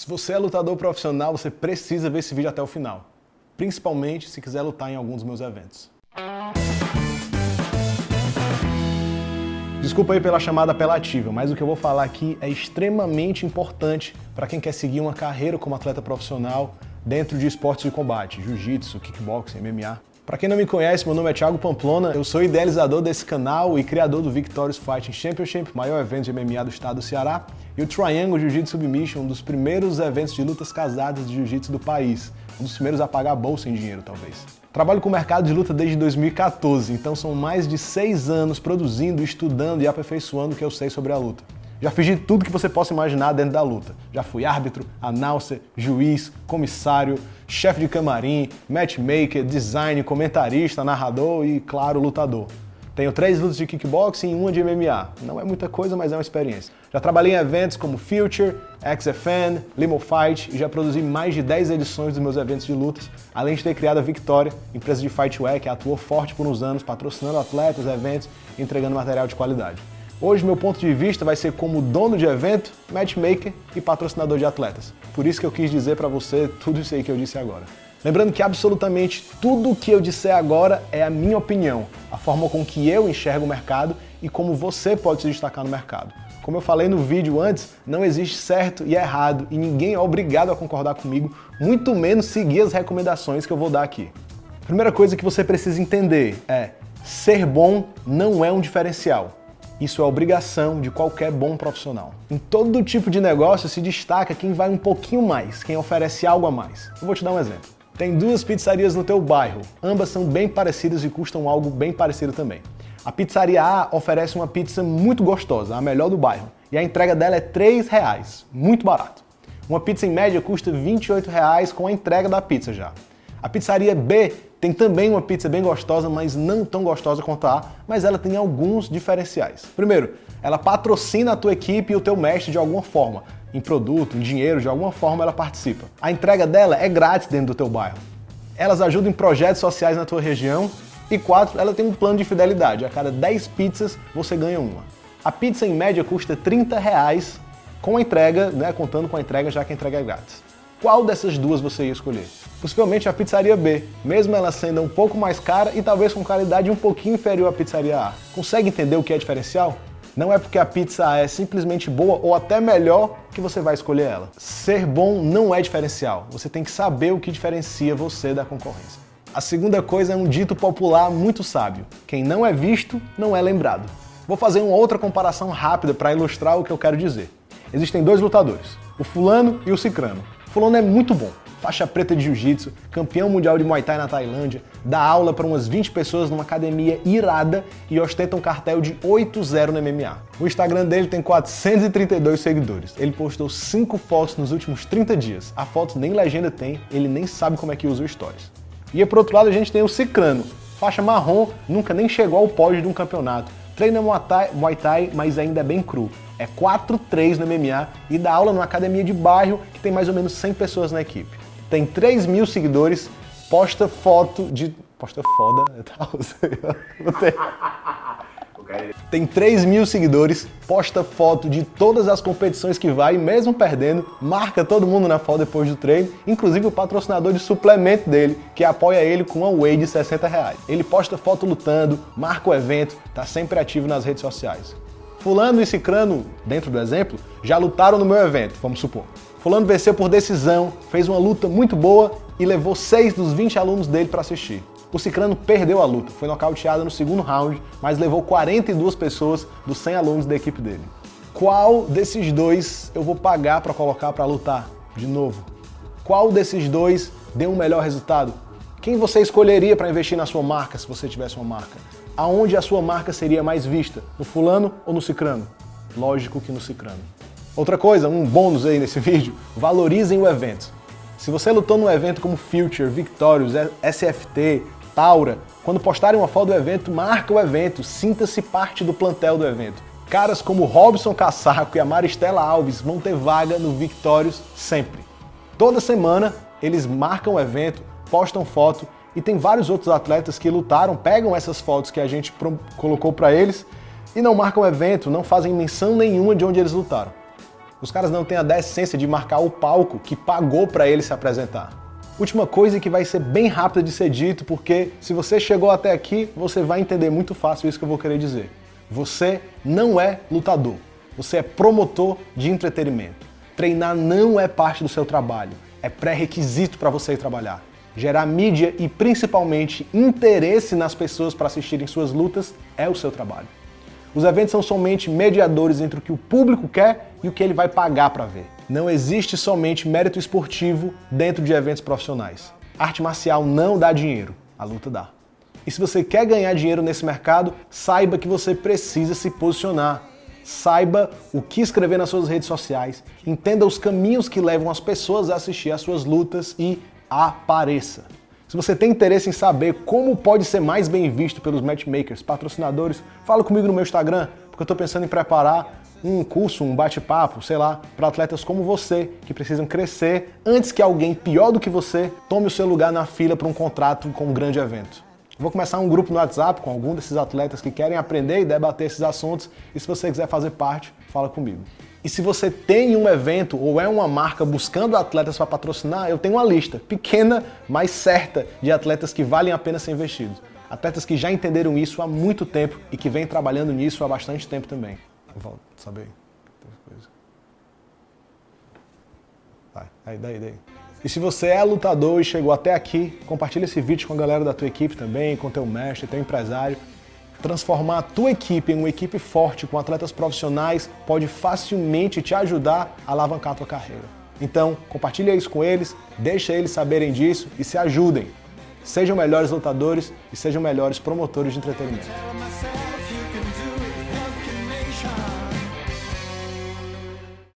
Se você é lutador profissional, você precisa ver esse vídeo até o final. Principalmente se quiser lutar em algum dos meus eventos. Desculpa aí pela chamada apelativa, mas o que eu vou falar aqui é extremamente importante para quem quer seguir uma carreira como atleta profissional dentro de esportes de combate, jiu-jitsu, kickboxing, MMA. Para quem não me conhece, meu nome é Thiago Pamplona, eu sou idealizador desse canal e criador do Victorious Fighting Championship, maior evento de MMA do estado do Ceará, e o Triangle Jiu-Jitsu Submission, um dos primeiros eventos de lutas casadas de jiu-jitsu do país, um dos primeiros a pagar a bolsa em dinheiro, talvez. Trabalho com o mercado de luta desde 2014, então são mais de seis anos produzindo, estudando e aperfeiçoando o que eu sei sobre a luta. Já fiz de tudo que você possa imaginar dentro da luta. Já fui árbitro, announcer, juiz, comissário, chefe de camarim, matchmaker, design, comentarista, narrador e, claro, lutador. Tenho três lutas de kickboxing e uma de MMA. Não é muita coisa, mas é uma experiência. Já trabalhei em eventos como Future, XFN, Limo Fight e já produzi mais de 10 edições dos meus eventos de lutas, além de ter criado a Victoria, empresa de fightwear que atuou forte por uns anos, patrocinando atletas, eventos e entregando material de qualidade. Hoje, meu ponto de vista vai ser como dono de evento, matchmaker e patrocinador de atletas. Por isso que eu quis dizer para você tudo isso aí que eu disse agora. Lembrando que absolutamente tudo o que eu disser agora é a minha opinião, a forma com que eu enxergo o mercado e como você pode se destacar no mercado. Como eu falei no vídeo antes, não existe certo e errado e ninguém é obrigado a concordar comigo, muito menos seguir as recomendações que eu vou dar aqui. Primeira coisa que você precisa entender é: ser bom não é um diferencial. Isso é obrigação de qualquer bom profissional. Em todo tipo de negócio se destaca quem vai um pouquinho mais, quem oferece algo a mais. Eu vou te dar um exemplo. Tem duas pizzarias no teu bairro, ambas são bem parecidas e custam algo bem parecido também. A pizzaria A oferece uma pizza muito gostosa, a melhor do bairro, e a entrega dela é R$ reais, muito barato. Uma pizza em média custa 28 reais com a entrega da pizza já. A pizzaria B tem também uma pizza bem gostosa, mas não tão gostosa quanto a A, mas ela tem alguns diferenciais. Primeiro, ela patrocina a tua equipe e o teu mestre de alguma forma. Em produto, em dinheiro, de alguma forma ela participa. A entrega dela é grátis dentro do teu bairro. Elas ajudam em projetos sociais na tua região. E quatro, ela tem um plano de fidelidade. A cada 10 pizzas você ganha uma. A pizza em média custa 30 reais com a entrega, né, contando com a entrega, já que a entrega é grátis. Qual dessas duas você ia escolher? Possivelmente a pizzaria B, mesmo ela sendo um pouco mais cara e talvez com qualidade um pouquinho inferior à pizzaria A. Consegue entender o que é diferencial? Não é porque a pizza A é simplesmente boa ou até melhor que você vai escolher ela. Ser bom não é diferencial. Você tem que saber o que diferencia você da concorrência. A segunda coisa é um dito popular muito sábio: quem não é visto não é lembrado. Vou fazer uma outra comparação rápida para ilustrar o que eu quero dizer. Existem dois lutadores, o fulano e o cicrano. Fulano é muito bom, faixa preta de jiu-jitsu, campeão mundial de Muay Thai na Tailândia, dá aula para umas 20 pessoas numa academia irada e ostenta um cartel de 8-0 no MMA. O Instagram dele tem 432 seguidores. Ele postou 5 fotos nos últimos 30 dias. A foto nem legenda tem, ele nem sabe como é que usa o Stories. E por outro lado a gente tem o Cicrano, faixa marrom, nunca nem chegou ao pódio de um campeonato. Treina Muay Thai, Muay Thai mas ainda é bem cru é 4-3 no MMA e dá aula numa academia de bairro que tem mais ou menos 100 pessoas na equipe. Tem 3 mil seguidores, posta foto de. Posta foda. Tem 3 mil seguidores, posta foto de todas as competições que vai, mesmo perdendo, marca todo mundo na foto depois do treino, inclusive o patrocinador de suplemento dele, que apoia ele com uma whey de 60 reais. Ele posta foto lutando, marca o evento, tá sempre ativo nas redes sociais. Fulano e Cicrano, dentro do exemplo, já lutaram no meu evento, vamos supor. Fulano venceu por decisão, fez uma luta muito boa e levou 6 dos 20 alunos dele para assistir. O Cicrano perdeu a luta, foi nocauteado no segundo round, mas levou 42 pessoas dos 100 alunos da equipe dele. Qual desses dois eu vou pagar para colocar para lutar de novo? Qual desses dois deu um melhor resultado? Quem você escolheria para investir na sua marca se você tivesse uma marca? aonde a sua marca seria mais vista? No fulano ou no cicrano? Lógico que no cicrano. Outra coisa, um bônus aí nesse vídeo, valorizem o evento. Se você lutou num evento como Future, Victorious, SFT, Taura, quando postarem uma foto do evento, marca o evento, sinta-se parte do plantel do evento. Caras como Robson Cassaco e a Maristela Alves vão ter vaga no Victorious sempre. Toda semana eles marcam o evento, postam foto e tem vários outros atletas que lutaram, pegam essas fotos que a gente colocou para eles e não marcam evento, não fazem menção nenhuma de onde eles lutaram. Os caras não têm a decência de marcar o palco que pagou para ele se apresentar. Última coisa que vai ser bem rápida de ser dito, porque se você chegou até aqui, você vai entender muito fácil isso que eu vou querer dizer. Você não é lutador, você é promotor de entretenimento. Treinar não é parte do seu trabalho, é pré-requisito para você ir trabalhar. Gerar mídia e principalmente interesse nas pessoas para assistirem suas lutas é o seu trabalho. Os eventos são somente mediadores entre o que o público quer e o que ele vai pagar para ver. Não existe somente mérito esportivo dentro de eventos profissionais. Arte marcial não dá dinheiro, a luta dá. E se você quer ganhar dinheiro nesse mercado, saiba que você precisa se posicionar. Saiba o que escrever nas suas redes sociais, entenda os caminhos que levam as pessoas a assistir às suas lutas e apareça. Se você tem interesse em saber como pode ser mais bem visto pelos matchmakers, patrocinadores, fala comigo no meu Instagram, porque eu estou pensando em preparar um curso, um bate-papo, sei lá, para atletas como você, que precisam crescer antes que alguém pior do que você tome o seu lugar na fila para um contrato com um grande evento. Vou começar um grupo no WhatsApp com algum desses atletas que querem aprender e debater esses assuntos, e se você quiser fazer parte, fala comigo. E se você tem um evento ou é uma marca buscando atletas para patrocinar, eu tenho uma lista pequena, mas certa, de atletas que valem a pena ser investidos. Atletas que já entenderam isso há muito tempo e que vêm trabalhando nisso há bastante tempo também. Vou saber. Vai, aí, daí, daí. E se você é lutador e chegou até aqui, compartilha esse vídeo com a galera da tua equipe também, com teu mestre, teu empresário transformar a tua equipe em uma equipe forte com atletas profissionais pode facilmente te ajudar a alavancar a tua carreira. Então, compartilha isso com eles, deixa eles saberem disso e se ajudem. Sejam melhores lutadores e sejam melhores promotores de entretenimento.